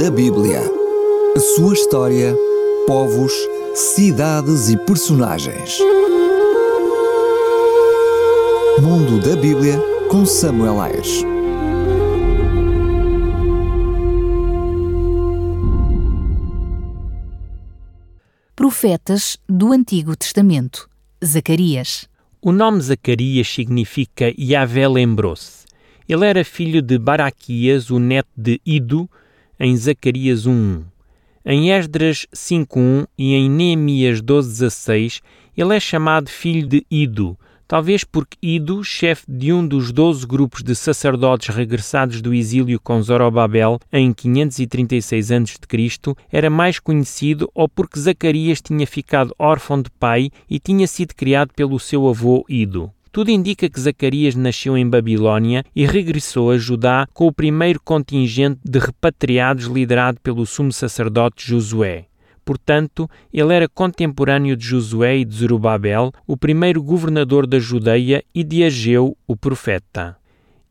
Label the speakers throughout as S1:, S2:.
S1: da Bíblia. A sua história, povos, cidades e personagens. Mundo da Bíblia com Samuel Ayres.
S2: Profetas do Antigo Testamento. Zacarias.
S3: O nome Zacarias significa Yahvé lembrou-se. Ele era filho de Baraquias, o neto de Ido, em Zacarias 1.1. Em Esdras 5.1 e em Neemias 12.16, ele é chamado filho de Ido, talvez porque Ido, chefe de um dos doze grupos de sacerdotes regressados do exílio com Zorobabel em 536 a.C., era mais conhecido ou porque Zacarias tinha ficado órfão de pai e tinha sido criado pelo seu avô Ido. Tudo indica que Zacarias nasceu em Babilônia e regressou a Judá com o primeiro contingente de repatriados liderado pelo sumo sacerdote Josué. Portanto, ele era contemporâneo de Josué e de Zerubabel, o primeiro governador da Judeia, e de Ageu, o profeta.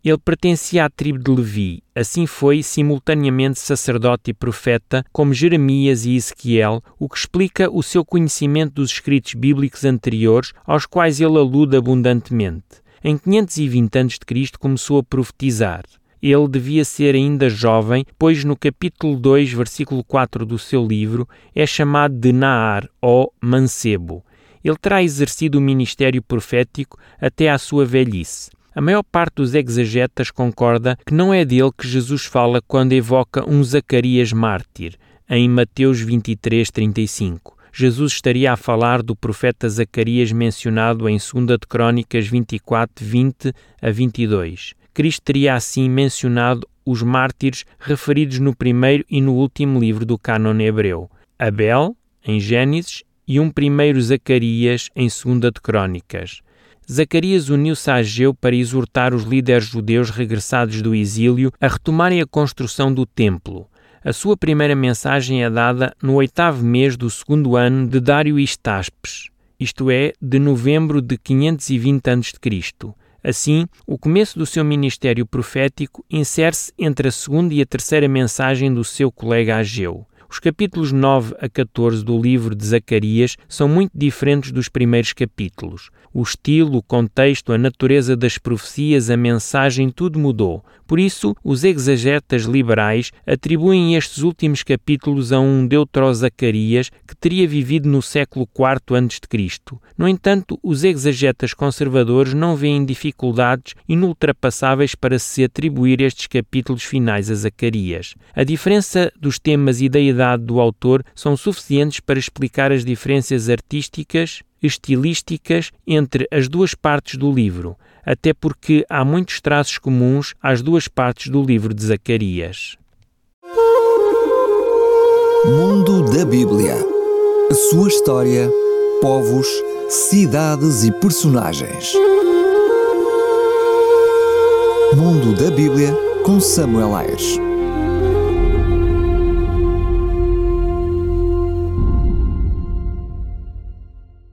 S3: Ele pertencia à tribo de Levi, assim foi simultaneamente sacerdote e profeta, como Jeremias e Ezequiel, o que explica o seu conhecimento dos escritos bíblicos anteriores, aos quais ele alude abundantemente. Em 520 a.C. começou a profetizar ele devia ser ainda jovem, pois no capítulo 2, versículo 4 do seu livro, é chamado de Naar ou Mancebo. Ele terá exercido o ministério profético até à sua velhice. A maior parte dos exegetas concorda que não é dele que Jesus fala quando evoca um Zacarias mártir, em Mateus 23, 35. Jesus estaria a falar do profeta Zacarias mencionado em 2 de Crônicas 24, 20 a 22. Cristo teria assim mencionado os mártires referidos no primeiro e no último livro do cânon hebreu, Abel, em Gênesis, e um primeiro Zacarias, em Segunda de Crônicas. Zacarias uniu-se a Ageu para exortar os líderes judeus regressados do exílio a retomarem a construção do templo. A sua primeira mensagem é dada no oitavo mês do segundo ano de Dário Istaspes, isto é, de novembro de 520 a.C. Assim, o começo do seu ministério profético insere-se entre a segunda e a terceira mensagem do seu colega Ageu. Os capítulos 9 a 14 do livro de Zacarias são muito diferentes dos primeiros capítulos. O estilo, o contexto, a natureza das profecias, a mensagem, tudo mudou. Por isso, os exegetas liberais atribuem estes últimos capítulos a um Deutero-Zacarias que teria vivido no século IV a.C. No entanto, os exegetas conservadores não veem dificuldades inultrapassáveis para se atribuir estes capítulos finais a Zacarias. A diferença dos temas e da idade do autor são suficientes para explicar as diferenças artísticas, estilísticas entre as duas partes do livro, até porque há muitos traços comuns às duas partes do livro de Zacarias.
S1: Mundo da Bíblia. A sua história, povos, cidades e personagens. Mundo da Bíblia com Samuel Ayres.